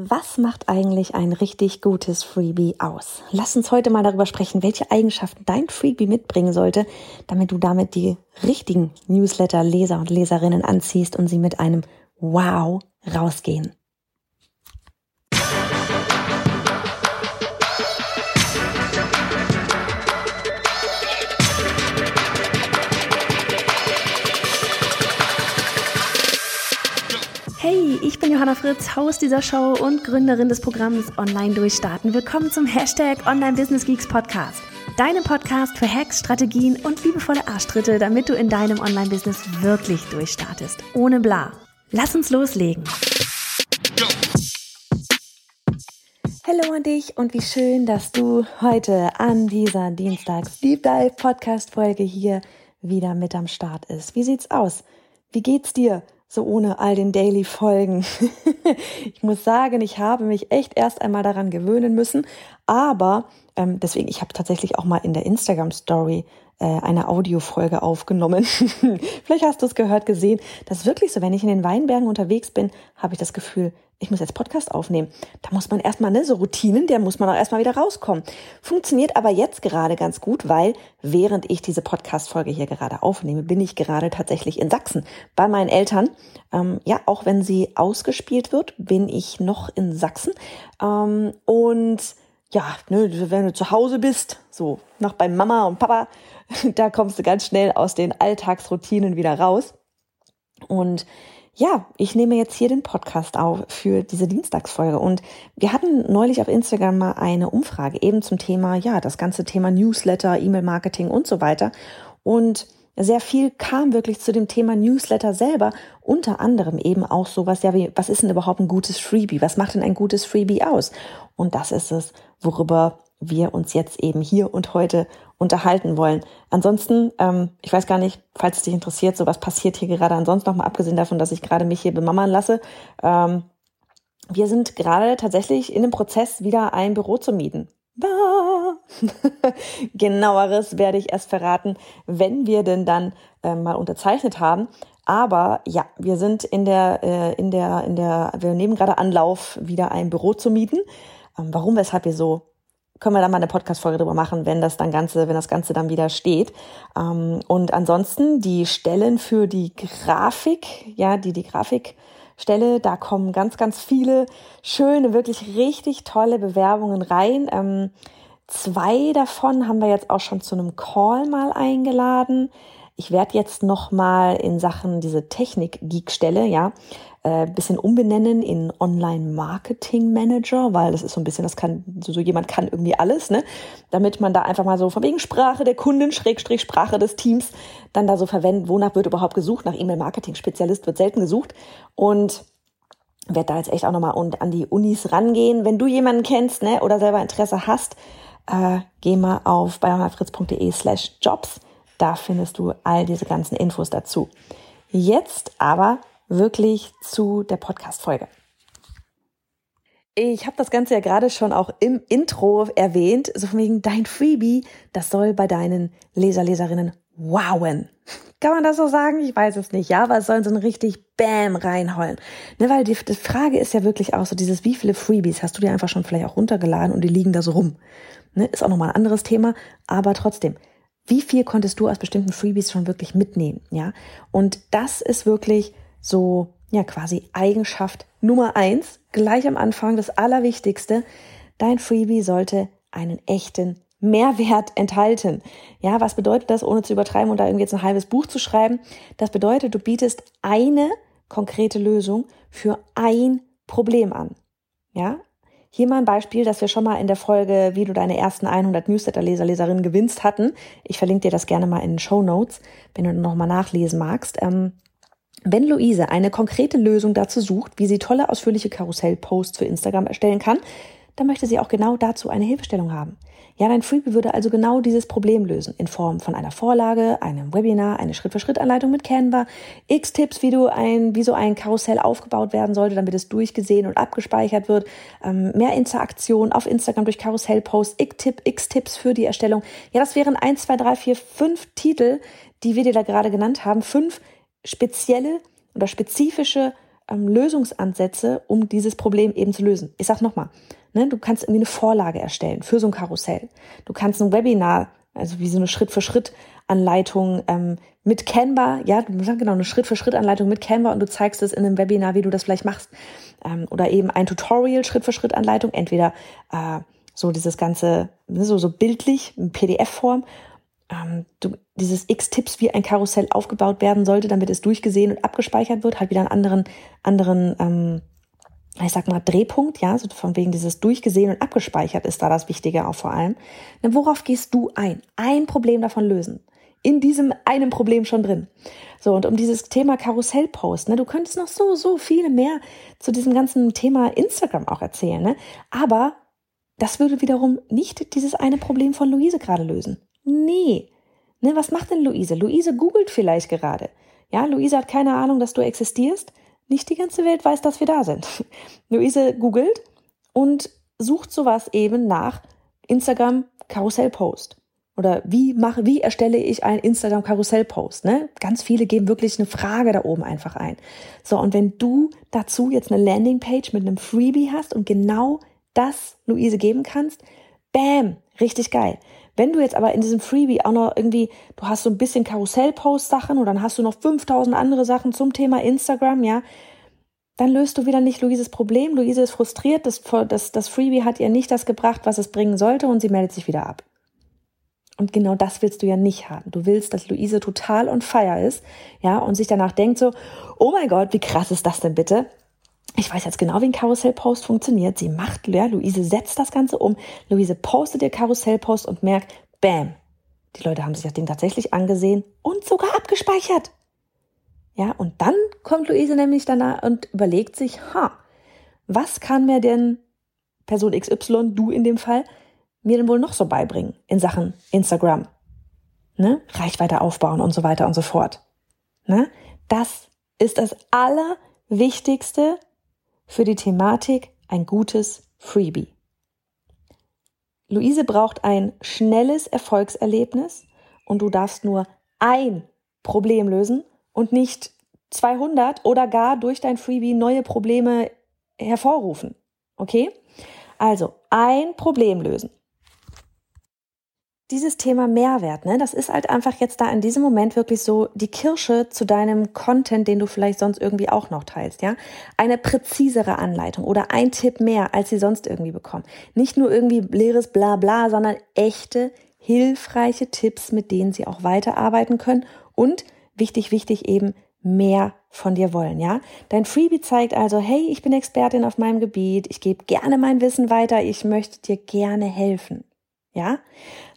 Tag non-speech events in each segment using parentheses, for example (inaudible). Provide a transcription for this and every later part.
Was macht eigentlich ein richtig gutes Freebie aus? Lass uns heute mal darüber sprechen, welche Eigenschaften dein Freebie mitbringen sollte, damit du damit die richtigen Newsletter-Leser und Leserinnen anziehst und sie mit einem Wow rausgehen. Bin Johanna Fritz, Haus dieser Show und Gründerin des Programms Online Durchstarten. Willkommen zum Hashtag Online Business Geeks Podcast. Deinem Podcast für Hacks, Strategien und liebevolle Arschtritte, damit du in deinem Online-Business wirklich durchstartest. Ohne bla. Lass uns loslegen. Hallo an dich und wie schön, dass du heute an dieser Dienstags Deep Dive Podcast Folge hier wieder mit am Start ist. Wie sieht's aus? Wie geht's dir? So ohne all den Daily-Folgen. (laughs) ich muss sagen, ich habe mich echt erst einmal daran gewöhnen müssen, aber ähm, deswegen, ich habe tatsächlich auch mal in der Instagram-Story äh, eine Audiofolge aufgenommen. (laughs) Vielleicht hast du es gehört, gesehen. Das ist wirklich so, wenn ich in den Weinbergen unterwegs bin, habe ich das Gefühl, ich muss jetzt Podcast aufnehmen. Da muss man erstmal, ne, so Routinen, der muss man auch erstmal wieder rauskommen. Funktioniert aber jetzt gerade ganz gut, weil während ich diese Podcast-Folge hier gerade aufnehme, bin ich gerade tatsächlich in Sachsen bei meinen Eltern. Ähm, ja, auch wenn sie ausgespielt wird, bin ich noch in Sachsen. Ähm, und ja, ne, wenn du zu Hause bist, so noch bei Mama und Papa, (laughs) da kommst du ganz schnell aus den Alltagsroutinen wieder raus. Und ja, ich nehme jetzt hier den Podcast auf für diese Dienstagsfolge und wir hatten neulich auf Instagram mal eine Umfrage eben zum Thema, ja, das ganze Thema Newsletter, E-Mail-Marketing und so weiter und sehr viel kam wirklich zu dem Thema Newsletter selber, unter anderem eben auch sowas, ja, wie, was ist denn überhaupt ein gutes Freebie? Was macht denn ein gutes Freebie aus? Und das ist es, worüber wir uns jetzt eben hier und heute unterhalten wollen. Ansonsten, ähm, ich weiß gar nicht, falls es dich interessiert, so was passiert hier gerade ansonsten nochmal, abgesehen davon, dass ich gerade mich hier bemammern lasse. Ähm, wir sind gerade tatsächlich in dem Prozess, wieder ein Büro zu mieten. (laughs) Genaueres werde ich erst verraten, wenn wir denn dann äh, mal unterzeichnet haben. Aber ja, wir sind in der, äh, in der, in der, wir nehmen gerade Anlauf, wieder ein Büro zu mieten. Ähm, warum, weshalb wir so können wir dann mal eine Podcast-Folge drüber machen, wenn das dann Ganze, wenn das Ganze dann wieder steht. Ähm, und ansonsten die Stellen für die Grafik, ja, die, die Grafikstelle, da kommen ganz, ganz viele schöne, wirklich richtig tolle Bewerbungen rein. Ähm, zwei davon haben wir jetzt auch schon zu einem Call mal eingeladen. Ich werde jetzt noch mal in Sachen diese Technik-Geek-Stelle, ja, äh, bisschen umbenennen in Online-Marketing-Manager, weil das ist so ein bisschen, das kann, so, so jemand kann irgendwie alles, ne? Damit man da einfach mal so von wegen Sprache der Kunden, Schrägstrich Sprache des Teams, dann da so verwenden, wonach wird überhaupt gesucht, nach E-Mail-Marketing-Spezialist wird selten gesucht und werde da jetzt echt auch nochmal und an die Unis rangehen. Wenn du jemanden kennst, ne, oder selber Interesse hast, äh, geh mal auf bayernfritz.de slash jobs. Da findest du all diese ganzen Infos dazu. Jetzt aber wirklich zu der Podcast-Folge. Ich habe das Ganze ja gerade schon auch im Intro erwähnt, so von wegen dein Freebie, das soll bei deinen Leser, Leserinnen wowen. Kann man das so sagen? Ich weiß es nicht, ja, aber es sollen so ein richtig Bam reinholen. Ne, weil die, die Frage ist ja wirklich auch so dieses, wie viele Freebies hast du dir einfach schon vielleicht auch runtergeladen und die liegen da so rum? Ne, ist auch nochmal ein anderes Thema, aber trotzdem, wie viel konntest du aus bestimmten Freebies schon wirklich mitnehmen, ja? Und das ist wirklich so, ja, quasi Eigenschaft Nummer eins, gleich am Anfang, das Allerwichtigste. Dein Freebie sollte einen echten Mehrwert enthalten. Ja, was bedeutet das, ohne zu übertreiben und da irgendwie jetzt ein halbes Buch zu schreiben? Das bedeutet, du bietest eine konkrete Lösung für ein Problem an. Ja, hier mal ein Beispiel, das wir schon mal in der Folge, wie du deine ersten 100 Newsletter-Leser, Leserinnen gewinnst hatten. Ich verlinke dir das gerne mal in den Show Notes, wenn du noch mal nachlesen magst. Ähm, wenn Luise eine konkrete Lösung dazu sucht, wie sie tolle, ausführliche Karussell-Posts für Instagram erstellen kann, dann möchte sie auch genau dazu eine Hilfestellung haben. Ja, dein Freebie würde also genau dieses Problem lösen, in Form von einer Vorlage, einem Webinar, eine Schritt-für-Schritt-Anleitung mit Canva, x Tipps, wie du ein, wie so ein Karussell aufgebaut werden sollte, damit es durchgesehen und abgespeichert wird, ähm, mehr Interaktion auf Instagram durch Karussell-Posts, x Tipps für die Erstellung. Ja, das wären eins, zwei, drei, vier, fünf Titel, die wir dir da gerade genannt haben, fünf spezielle oder spezifische ähm, Lösungsansätze, um dieses Problem eben zu lösen. Ich sag nochmal, ne, du kannst irgendwie eine Vorlage erstellen für so ein Karussell. Du kannst ein Webinar, also wie so eine Schritt-für-Schritt-Anleitung ähm, mit Canva, ja, genau, eine Schritt-für-Schritt-Anleitung mit Canva und du zeigst es in einem Webinar, wie du das vielleicht machst. Ähm, oder eben ein Tutorial, Schritt-für-Schritt-Anleitung, entweder äh, so dieses ganze, ne, so, so bildlich, in PDF-Form ähm, du, dieses X-Tipps, wie ein Karussell aufgebaut werden sollte, damit es durchgesehen und abgespeichert wird, hat wieder einen anderen, anderen, ähm, ich sag mal, Drehpunkt, ja, so von wegen dieses durchgesehen und abgespeichert ist da das Wichtige auch vor allem. Dann worauf gehst du ein? Ein Problem davon lösen. In diesem einem Problem schon drin. So, und um dieses Thema Karussellpost, ne, du könntest noch so, so viele mehr zu diesem ganzen Thema Instagram auch erzählen, ne? Aber das würde wiederum nicht dieses eine Problem von Luise gerade lösen. Nee. Ne, was macht denn Luise? Luise googelt vielleicht gerade. Ja, Luise hat keine Ahnung, dass du existierst. Nicht die ganze Welt weiß, dass wir da sind. (laughs) Luise googelt und sucht sowas eben nach Instagram Karussellpost. Oder wie mache, wie erstelle ich einen Instagram Karussellpost? Ne? Ganz viele geben wirklich eine Frage da oben einfach ein. So, und wenn du dazu jetzt eine Landingpage mit einem Freebie hast und genau das Luise geben kannst, bam, richtig geil. Wenn du jetzt aber in diesem Freebie auch noch irgendwie, du hast so ein bisschen Karussell-Post-Sachen und dann hast du noch 5000 andere Sachen zum Thema Instagram, ja, dann löst du wieder nicht Luises Problem. Luise ist frustriert, das, das, das Freebie hat ihr nicht das gebracht, was es bringen sollte und sie meldet sich wieder ab. Und genau das willst du ja nicht haben. Du willst, dass Luise total on fire ist, ja, und sich danach denkt so, oh mein Gott, wie krass ist das denn bitte? Ich weiß jetzt genau, wie ein Karussellpost funktioniert. Sie macht, ja, Luise setzt das Ganze um. Luise postet ihr Karussellpost und merkt, bam, die Leute haben sich das Ding tatsächlich angesehen und sogar abgespeichert. Ja, und dann kommt Luise nämlich danach und überlegt sich, ha, was kann mir denn Person XY, du in dem Fall, mir denn wohl noch so beibringen in Sachen Instagram? Ne? Reichweite aufbauen und so weiter und so fort. Ne? Das ist das Allerwichtigste, für die Thematik ein gutes Freebie. Luise braucht ein schnelles Erfolgserlebnis und du darfst nur ein Problem lösen und nicht 200 oder gar durch dein Freebie neue Probleme hervorrufen. Okay? Also ein Problem lösen dieses Thema Mehrwert, ne, das ist halt einfach jetzt da in diesem Moment wirklich so die Kirsche zu deinem Content, den du vielleicht sonst irgendwie auch noch teilst, ja. Eine präzisere Anleitung oder ein Tipp mehr, als sie sonst irgendwie bekommen. Nicht nur irgendwie leeres Blabla, sondern echte, hilfreiche Tipps, mit denen sie auch weiterarbeiten können und wichtig, wichtig eben mehr von dir wollen, ja? Dein Freebie zeigt also, hey, ich bin Expertin auf meinem Gebiet, ich gebe gerne mein Wissen weiter, ich möchte dir gerne helfen. Ja?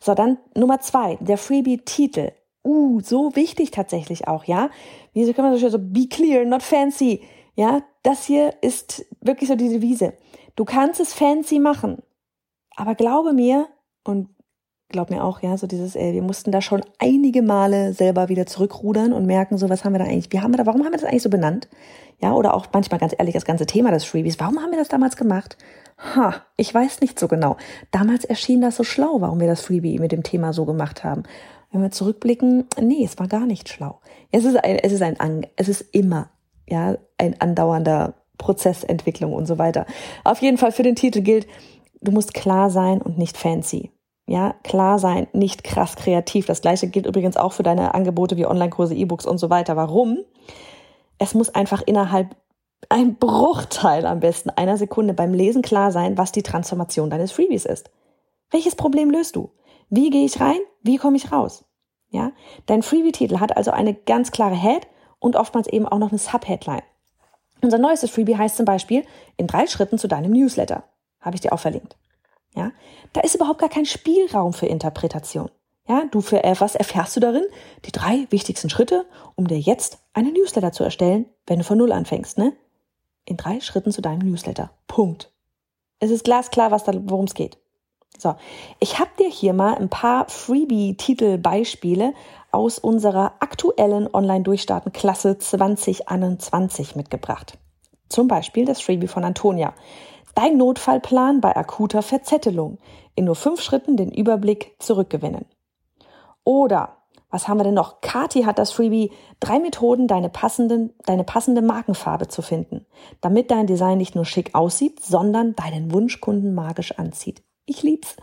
So, dann Nummer zwei, der Freebie-Titel. Uh, so wichtig tatsächlich auch, ja? Wie kann man so schön so, be clear, not fancy. Ja, das hier ist wirklich so die Devise. Du kannst es fancy machen. Aber glaube mir, und glaub mir auch, ja, so dieses, ey, wir mussten da schon einige Male selber wieder zurückrudern und merken, so, was haben wir da eigentlich, wie haben wir da, warum haben wir das eigentlich so benannt? Ja, oder auch manchmal ganz ehrlich, das ganze Thema des Freebies, warum haben wir das damals gemacht? Ha, ich weiß nicht so genau. Damals erschien das so schlau, warum wir das Freebie mit dem Thema so gemacht haben. Wenn wir zurückblicken, nee, es war gar nicht schlau. Es ist ein, es ist ein, es ist immer, ja, ein andauernder Prozessentwicklung und so weiter. Auf jeden Fall für den Titel gilt, du musst klar sein und nicht fancy. Ja, klar sein, nicht krass kreativ. Das gleiche gilt übrigens auch für deine Angebote wie Online-Kurse, E-Books und so weiter. Warum? Es muss einfach innerhalb ein Bruchteil am besten einer Sekunde beim Lesen klar sein, was die Transformation deines Freebies ist. Welches Problem löst du? Wie gehe ich rein? Wie komme ich raus? Ja, dein Freebie-Titel hat also eine ganz klare Head und oftmals eben auch noch eine Sub-Headline. Unser neuestes Freebie heißt zum Beispiel in drei Schritten zu deinem Newsletter. Habe ich dir auch verlinkt. Ja, da ist überhaupt gar kein Spielraum für Interpretation. Ja, du für äh, was erfährst du darin? Die drei wichtigsten Schritte, um dir jetzt einen Newsletter zu erstellen, wenn du von Null anfängst, ne? In drei Schritten zu deinem Newsletter. Punkt. Es ist glasklar, worum es geht. So, ich habe dir hier mal ein paar Freebie-Titel-Beispiele aus unserer aktuellen Online-Durchstarten-Klasse 2021 mitgebracht. Zum Beispiel das Freebie von Antonia. Dein Notfallplan bei akuter Verzettelung. In nur fünf Schritten den Überblick zurückgewinnen. Oder Was haben wir denn noch? Kati hat das Freebie drei Methoden, deine, passenden, deine passende Markenfarbe zu finden, damit dein Design nicht nur schick aussieht, sondern deinen Wunschkunden magisch anzieht. Ich lieb's.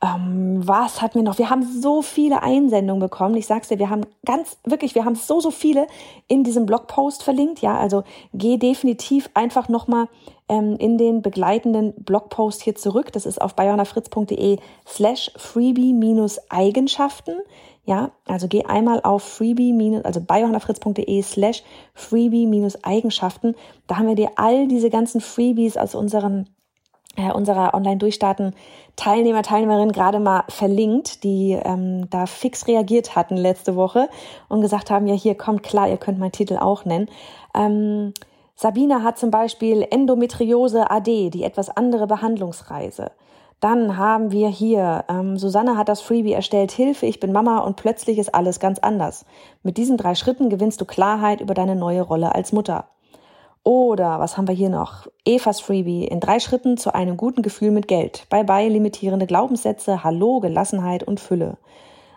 Ähm, was hatten wir noch? Wir haben so viele Einsendungen bekommen. Ich sag's dir, wir haben ganz, wirklich, wir haben so, so viele in diesem Blogpost verlinkt. Ja, also geh definitiv einfach nochmal ähm, in den begleitenden Blogpost hier zurück. Das ist auf bayonafritz.de slash freebie-eigenschaften. Ja, also geh einmal auf freebie- also biohannafritz.de slash freebie-eigenschaften. Da haben wir dir all diese ganzen Freebies aus unseren äh, unserer Online-Durchstarten Teilnehmer, Teilnehmerinnen gerade mal verlinkt, die ähm, da fix reagiert hatten letzte Woche und gesagt haben, ja hier kommt klar, ihr könnt meinen Titel auch nennen. Ähm, Sabina hat zum Beispiel Endometriose AD, die etwas andere Behandlungsreise. Dann haben wir hier, ähm, Susanne hat das Freebie erstellt, Hilfe, ich bin Mama und plötzlich ist alles ganz anders. Mit diesen drei Schritten gewinnst du Klarheit über deine neue Rolle als Mutter. Oder was haben wir hier noch? Evas Freebie in drei Schritten zu einem guten Gefühl mit Geld. Bye bye limitierende Glaubenssätze, Hallo, Gelassenheit und Fülle.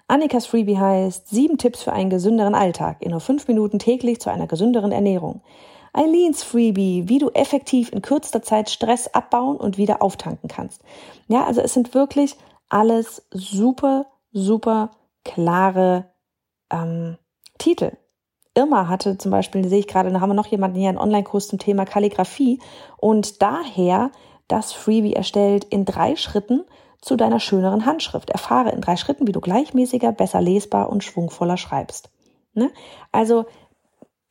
Annikas Freebie heißt sieben Tipps für einen gesünderen Alltag in nur fünf Minuten täglich zu einer gesünderen Ernährung. Eileens Freebie, wie du effektiv in kürzester Zeit Stress abbauen und wieder auftanken kannst. Ja, also es sind wirklich alles super, super klare ähm, Titel. Irma hatte zum Beispiel, sehe ich gerade, da haben wir noch jemanden hier, einen Online-Kurs zum Thema Kalligrafie und daher das Freebie erstellt in drei Schritten zu deiner schöneren Handschrift. Erfahre in drei Schritten, wie du gleichmäßiger, besser lesbar und schwungvoller schreibst. Ne? Also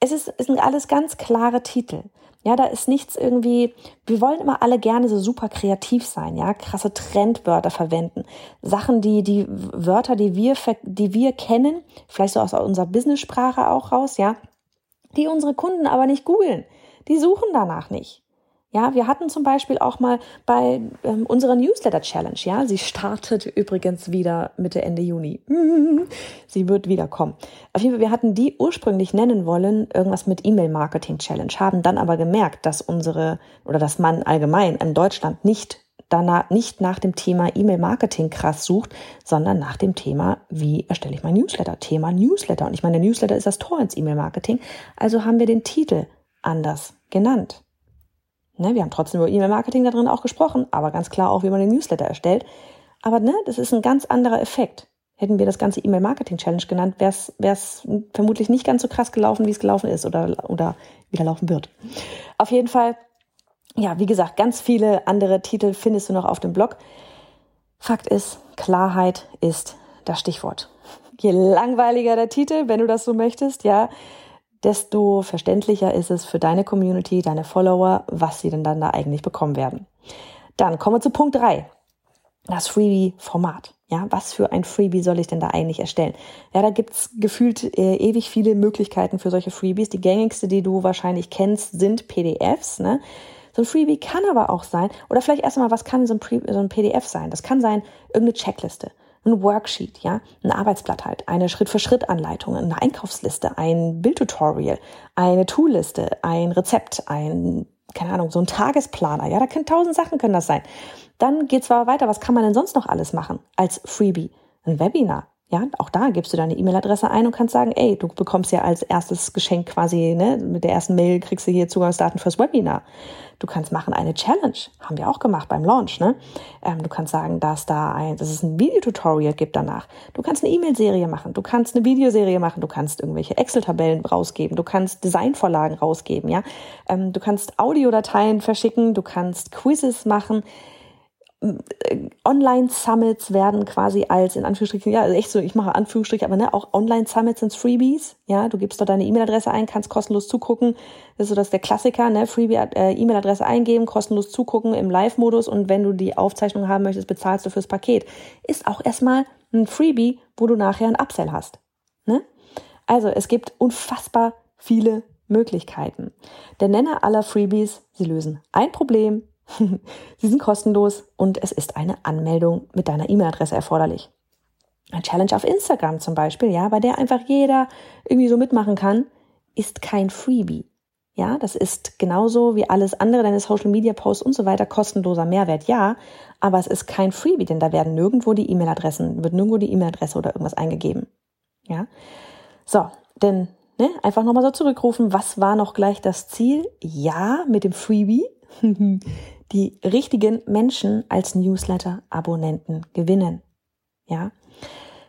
es, ist, es sind alles ganz klare Titel. Ja, da ist nichts irgendwie, wir wollen immer alle gerne so super kreativ sein, ja, krasse Trendwörter verwenden. Sachen, die, die Wörter, die wir, die wir kennen, vielleicht so aus unserer Business-Sprache auch raus, ja, die unsere Kunden aber nicht googeln. Die suchen danach nicht. Ja, wir hatten zum Beispiel auch mal bei ähm, unserer Newsletter Challenge, ja, sie startet übrigens wieder Mitte, Ende Juni. (laughs) sie wird wiederkommen. Auf jeden Fall, wir hatten die ursprünglich nennen wollen, irgendwas mit E-Mail Marketing Challenge, haben dann aber gemerkt, dass unsere oder dass man allgemein in Deutschland nicht danach, nicht nach dem Thema E-Mail Marketing krass sucht, sondern nach dem Thema, wie erstelle ich mein Newsletter? Thema Newsletter. Und ich meine, der Newsletter ist das Tor ins E-Mail Marketing. Also haben wir den Titel anders genannt. Ne, wir haben trotzdem über E-Mail-Marketing da drin auch gesprochen, aber ganz klar auch, wie man den Newsletter erstellt. Aber ne, das ist ein ganz anderer Effekt. Hätten wir das ganze E-Mail-Marketing-Challenge genannt, wäre es vermutlich nicht ganz so krass gelaufen, wie es gelaufen ist oder, oder wieder laufen wird. Auf jeden Fall, ja, wie gesagt, ganz viele andere Titel findest du noch auf dem Blog. Fakt ist, Klarheit ist das Stichwort. Je langweiliger der Titel, wenn du das so möchtest, ja, desto verständlicher ist es für deine Community, deine Follower, was sie denn dann da eigentlich bekommen werden. Dann kommen wir zu Punkt drei: Das Freebie-Format. Ja, was für ein Freebie soll ich denn da eigentlich erstellen? Ja, da gibt's gefühlt äh, ewig viele Möglichkeiten für solche Freebies. Die gängigste, die du wahrscheinlich kennst, sind PDFs. Ne? So ein Freebie kann aber auch sein, oder vielleicht erstmal, was kann so ein, so ein PDF sein? Das kann sein irgendeine Checkliste ein Worksheet, ja, ein Arbeitsblatt halt, eine Schritt-für-Schritt-Anleitung, eine Einkaufsliste, ein Bildtutorial, eine Toolliste, ein Rezept, ein, keine Ahnung, so ein Tagesplaner, ja, da können tausend Sachen können das sein. Dann geht's aber weiter, was kann man denn sonst noch alles machen als Freebie? Ein Webinar, ja, auch da gibst du deine E-Mail-Adresse ein und kannst sagen, ey, du bekommst ja als erstes Geschenk quasi, ne, mit der ersten Mail kriegst du hier Zugangsdaten fürs Webinar. Du kannst machen eine Challenge, haben wir auch gemacht beim Launch, ne? Ähm, du kannst sagen, dass da ein, dass es ein Videotutorial gibt danach. Du kannst eine E-Mail-Serie machen, du kannst eine Videoserie machen, du kannst irgendwelche Excel-Tabellen rausgeben, du kannst Designvorlagen rausgeben, ja? Ähm, du kannst Audiodateien verschicken, du kannst Quizzes machen. Online-Summits werden quasi als in Anführungsstrichen, ja, echt so, ich mache Anführungsstriche, aber ne, auch Online-Summits sind Freebies. Ja, du gibst dort deine E-Mail-Adresse ein, kannst kostenlos zugucken. Das ist so das der Klassiker, ne? Freebie äh, E-Mail-Adresse eingeben, kostenlos zugucken im Live-Modus und wenn du die Aufzeichnung haben möchtest, bezahlst du fürs Paket. Ist auch erstmal ein Freebie, wo du nachher ein Upsell hast. Ne? Also es gibt unfassbar viele Möglichkeiten. Der Nenner aller Freebies, sie lösen ein Problem (laughs) Sie sind kostenlos und es ist eine Anmeldung mit deiner E-Mail-Adresse erforderlich. Ein Challenge auf Instagram zum Beispiel, ja, bei der einfach jeder irgendwie so mitmachen kann, ist kein Freebie. Ja, das ist genauso wie alles andere, deine Social Media Posts und so weiter, kostenloser Mehrwert, ja, aber es ist kein Freebie, denn da werden nirgendwo die E-Mail-Adressen, wird nirgendwo die E-Mail-Adresse oder irgendwas eingegeben. Ja. So, denn ne, einfach nochmal so zurückrufen, was war noch gleich das Ziel? Ja, mit dem Freebie (laughs) die richtigen Menschen als Newsletter-Abonnenten gewinnen. Ja.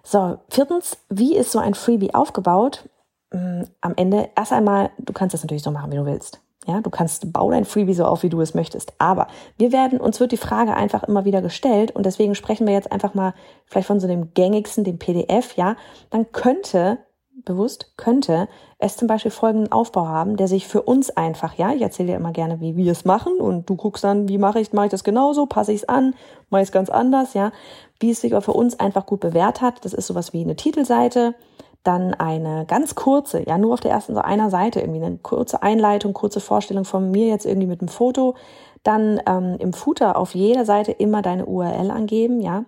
So, viertens, wie ist so ein Freebie aufgebaut? Hm, am Ende erst einmal, du kannst das natürlich so machen, wie du willst. Ja, du kannst, bau dein Freebie so auf, wie du es möchtest. Aber wir werden, uns wird die Frage einfach immer wieder gestellt und deswegen sprechen wir jetzt einfach mal vielleicht von so dem gängigsten, dem PDF, ja. Dann könnte, bewusst, könnte es zum Beispiel folgenden Aufbau haben, der sich für uns einfach, ja, ich erzähle dir immer gerne, wie wir es machen und du guckst dann, wie mache ich, mache ich das genauso, passe ich es an, mache ich es ganz anders, ja. Wie es sich aber für uns einfach gut bewährt hat, das ist sowas wie eine Titelseite, dann eine ganz kurze, ja nur auf der ersten so einer Seite irgendwie eine kurze Einleitung, kurze Vorstellung von mir jetzt irgendwie mit einem Foto, dann ähm, im Footer auf jeder Seite immer deine URL angeben, ja,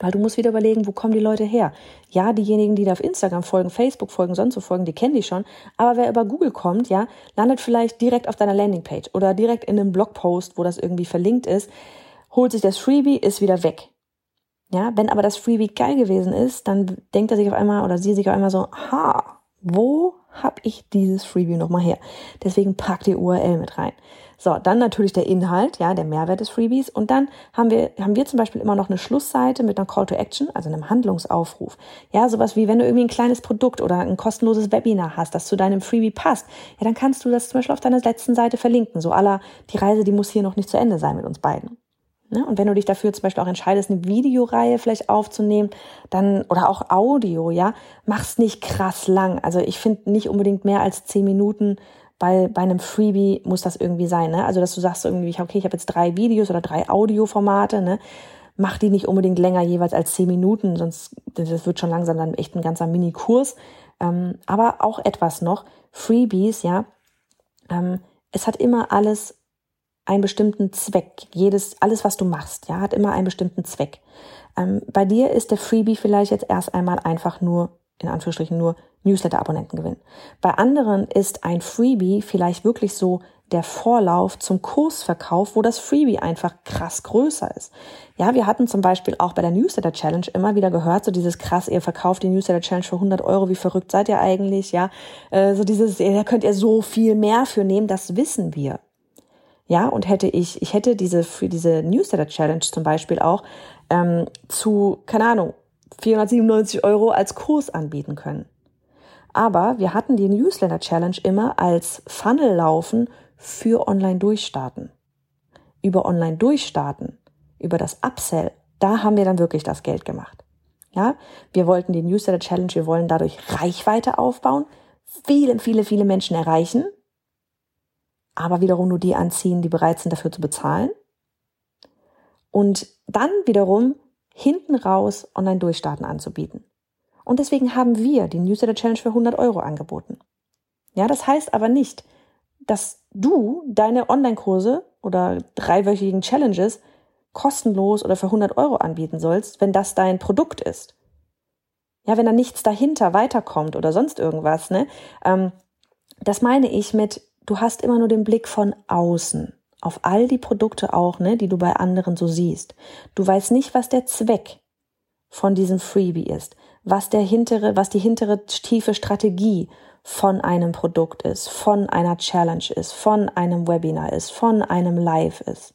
weil du musst wieder überlegen, wo kommen die Leute her? Ja, diejenigen, die da auf Instagram folgen, Facebook folgen, sonst so folgen, die kennen die schon. Aber wer über Google kommt, ja, landet vielleicht direkt auf deiner Landingpage oder direkt in einem Blogpost, wo das irgendwie verlinkt ist, holt sich das Freebie, ist wieder weg. Ja, wenn aber das Freebie geil gewesen ist, dann denkt er sich auf einmal oder sie sich auf einmal so, ha, wo habe ich dieses Freebie nochmal her? Deswegen pack die URL mit rein. So, dann natürlich der Inhalt, ja, der Mehrwert des Freebies. Und dann haben wir, haben wir zum Beispiel immer noch eine Schlussseite mit einer Call to Action, also einem Handlungsaufruf. Ja, sowas wie, wenn du irgendwie ein kleines Produkt oder ein kostenloses Webinar hast, das zu deinem Freebie passt, ja, dann kannst du das zum Beispiel auf deiner letzten Seite verlinken. So aller, die Reise, die muss hier noch nicht zu Ende sein mit uns beiden. Ne? Und wenn du dich dafür zum Beispiel auch entscheidest, eine Videoreihe vielleicht aufzunehmen, dann, oder auch Audio, ja, mach's nicht krass lang. Also ich finde nicht unbedingt mehr als zehn Minuten, weil bei einem Freebie muss das irgendwie sein, ne? Also dass du sagst irgendwie, okay, ich habe jetzt drei Videos oder drei Audioformate, ne? Mach die nicht unbedingt länger jeweils als zehn Minuten, sonst das wird schon langsam dann echt ein ganzer Mini-Kurs. Ähm, aber auch etwas noch, Freebies, ja, ähm, es hat immer alles einen bestimmten Zweck. Jedes, alles, was du machst, ja, hat immer einen bestimmten Zweck. Ähm, bei dir ist der Freebie vielleicht jetzt erst einmal einfach nur, in Anführungsstrichen nur Newsletter-Abonnenten gewinnen. Bei anderen ist ein Freebie vielleicht wirklich so der Vorlauf zum Kursverkauf, wo das Freebie einfach krass größer ist. Ja, wir hatten zum Beispiel auch bei der Newsletter Challenge immer wieder gehört, so dieses krass, ihr verkauft die Newsletter Challenge für 100 Euro, wie verrückt seid ihr eigentlich, ja, äh, so dieses, da könnt ihr so viel mehr für nehmen, das wissen wir. Ja, und hätte ich, ich hätte diese für diese Newsletter Challenge zum Beispiel auch ähm, zu, keine Ahnung, 497 Euro als Kurs anbieten können. Aber wir hatten die Newsletter Challenge immer als Funnel laufen für Online Durchstarten. Über Online Durchstarten, über das Upsell, da haben wir dann wirklich das Geld gemacht. Ja, wir wollten die Newsletter Challenge, wir wollen dadurch Reichweite aufbauen, viele, viele, viele Menschen erreichen aber wiederum nur die anziehen, die bereit sind dafür zu bezahlen. Und dann wiederum hinten raus Online-Durchstarten anzubieten. Und deswegen haben wir die Newsletter Challenge für 100 Euro angeboten. Ja, das heißt aber nicht, dass du deine Online-Kurse oder dreiwöchigen Challenges kostenlos oder für 100 Euro anbieten sollst, wenn das dein Produkt ist. Ja, wenn da nichts dahinter weiterkommt oder sonst irgendwas, ne? Ähm, das meine ich mit, du hast immer nur den Blick von außen auf all die Produkte auch, ne, die du bei anderen so siehst. Du weißt nicht, was der Zweck von diesem Freebie ist, was der hintere, was die hintere tiefe Strategie von einem Produkt ist, von einer Challenge ist, von einem Webinar ist, von einem Live ist.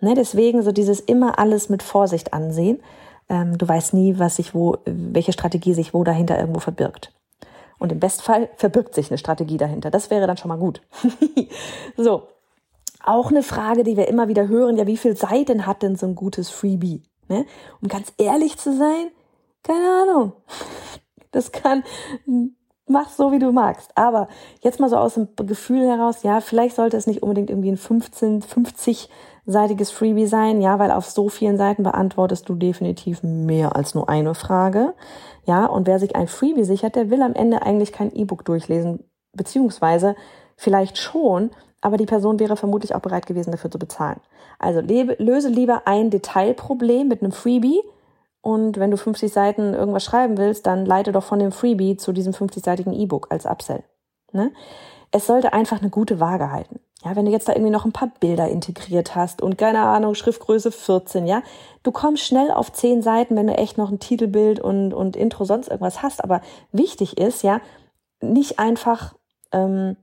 Ne, deswegen so dieses immer alles mit Vorsicht ansehen. Ähm, du weißt nie, was sich wo, welche Strategie sich wo dahinter irgendwo verbirgt. Und im Bestfall verbirgt sich eine Strategie dahinter. Das wäre dann schon mal gut. (laughs) so. Auch eine Frage, die wir immer wieder hören, ja, wie viel Seiten hat denn so ein gutes Freebie? Ne? Um ganz ehrlich zu sein, keine Ahnung. Das kann, mach so, wie du magst. Aber jetzt mal so aus dem Gefühl heraus, ja, vielleicht sollte es nicht unbedingt irgendwie ein 15, 50-seitiges Freebie sein, ja, weil auf so vielen Seiten beantwortest du definitiv mehr als nur eine Frage. Ja, und wer sich ein Freebie sichert, der will am Ende eigentlich kein E-Book durchlesen, beziehungsweise vielleicht schon, aber die Person wäre vermutlich auch bereit gewesen, dafür zu bezahlen. Also lebe, löse lieber ein Detailproblem mit einem Freebie und wenn du 50 Seiten irgendwas schreiben willst, dann leite doch von dem Freebie zu diesem 50-seitigen E-Book als Upsell. Ne? Es sollte einfach eine gute Waage halten. Ja, wenn du jetzt da irgendwie noch ein paar Bilder integriert hast und keine Ahnung, Schriftgröße 14, ja, du kommst schnell auf zehn Seiten, wenn du echt noch ein Titelbild und, und Intro sonst irgendwas hast. Aber wichtig ist, ja, nicht einfach ähm,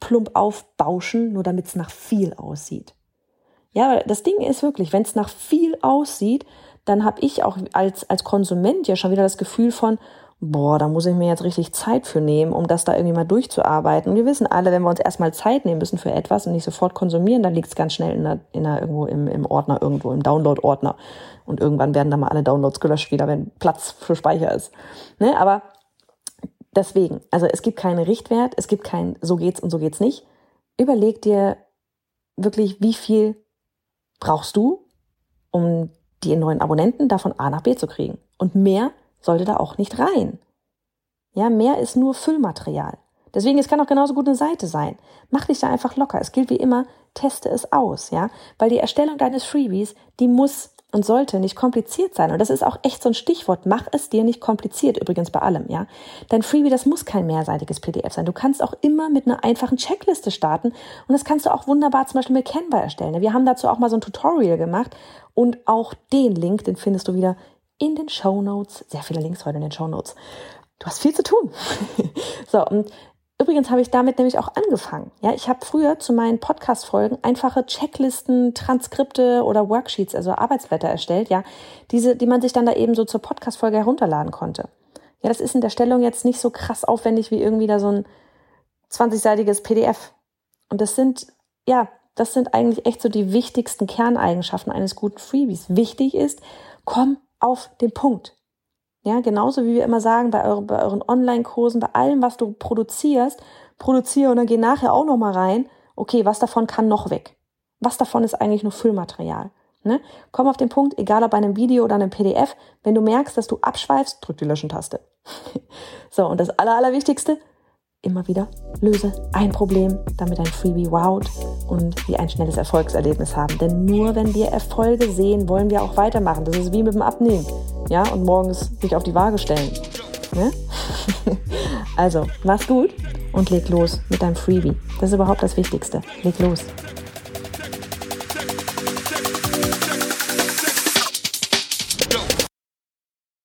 plump aufbauschen, nur damit es nach viel aussieht. Ja, das Ding ist wirklich, wenn es nach viel aussieht, dann habe ich auch als, als Konsument ja schon wieder das Gefühl von, boah, da muss ich mir jetzt richtig Zeit für nehmen, um das da irgendwie mal durchzuarbeiten. Und wir wissen alle, wenn wir uns erstmal Zeit nehmen müssen für etwas und nicht sofort konsumieren, dann liegt es ganz schnell in der, in der, irgendwo im, im Ordner, irgendwo im Download-Ordner. Und irgendwann werden dann mal alle Downloads gelöscht wieder, wenn Platz für Speicher ist. Ne? Aber deswegen, also es gibt keinen Richtwert, es gibt kein so geht's und so geht's nicht. Überleg dir wirklich, wie viel brauchst du, um die neuen Abonnenten da von A nach B zu kriegen. Und mehr sollte da auch nicht rein. Ja, mehr ist nur Füllmaterial. Deswegen, es kann auch genauso gut eine Seite sein. Mach dich da einfach locker. Es gilt wie immer, teste es aus, ja. Weil die Erstellung deines Freebies, die muss und sollte nicht kompliziert sein. Und das ist auch echt so ein Stichwort. Mach es dir nicht kompliziert, übrigens bei allem, ja. Dein Freebie, das muss kein mehrseitiges PDF sein. Du kannst auch immer mit einer einfachen Checkliste starten. Und das kannst du auch wunderbar zum Beispiel mit Canva erstellen. Wir haben dazu auch mal so ein Tutorial gemacht. Und auch den Link, den findest du wieder in den Show Notes. Sehr viele Links heute in den Show Notes. Du hast viel zu tun. (laughs) so, und Übrigens habe ich damit nämlich auch angefangen. Ja, ich habe früher zu meinen Podcast-Folgen einfache Checklisten, Transkripte oder Worksheets, also Arbeitsblätter erstellt, ja, diese, die man sich dann da eben so zur Podcast-Folge herunterladen konnte. Ja, das ist in der Stellung jetzt nicht so krass aufwendig wie irgendwie da so ein 20-seitiges PDF. Und das sind, ja, das sind eigentlich echt so die wichtigsten Kerneigenschaften eines guten Freebies. Wichtig ist, komm auf den Punkt. Ja, genauso wie wir immer sagen, bei, eure, bei euren Online-Kursen, bei allem, was du produzierst, produziere und dann geh nachher auch nochmal rein. Okay, was davon kann noch weg? Was davon ist eigentlich nur Füllmaterial? Ne? Komm auf den Punkt, egal ob bei einem Video oder einem PDF, wenn du merkst, dass du abschweifst, drück die Löschen-Taste. (laughs) so, und das Aller, Allerwichtigste, immer wieder löse ein Problem, damit dein Freebie wowt und wir ein schnelles Erfolgserlebnis haben. Denn nur wenn wir Erfolge sehen, wollen wir auch weitermachen. Das ist wie mit dem Abnehmen. Ja, und morgens sich auf die Waage stellen. Ne? (laughs) also, mach's gut und leg los mit deinem Freebie. Das ist überhaupt das Wichtigste. Leg los.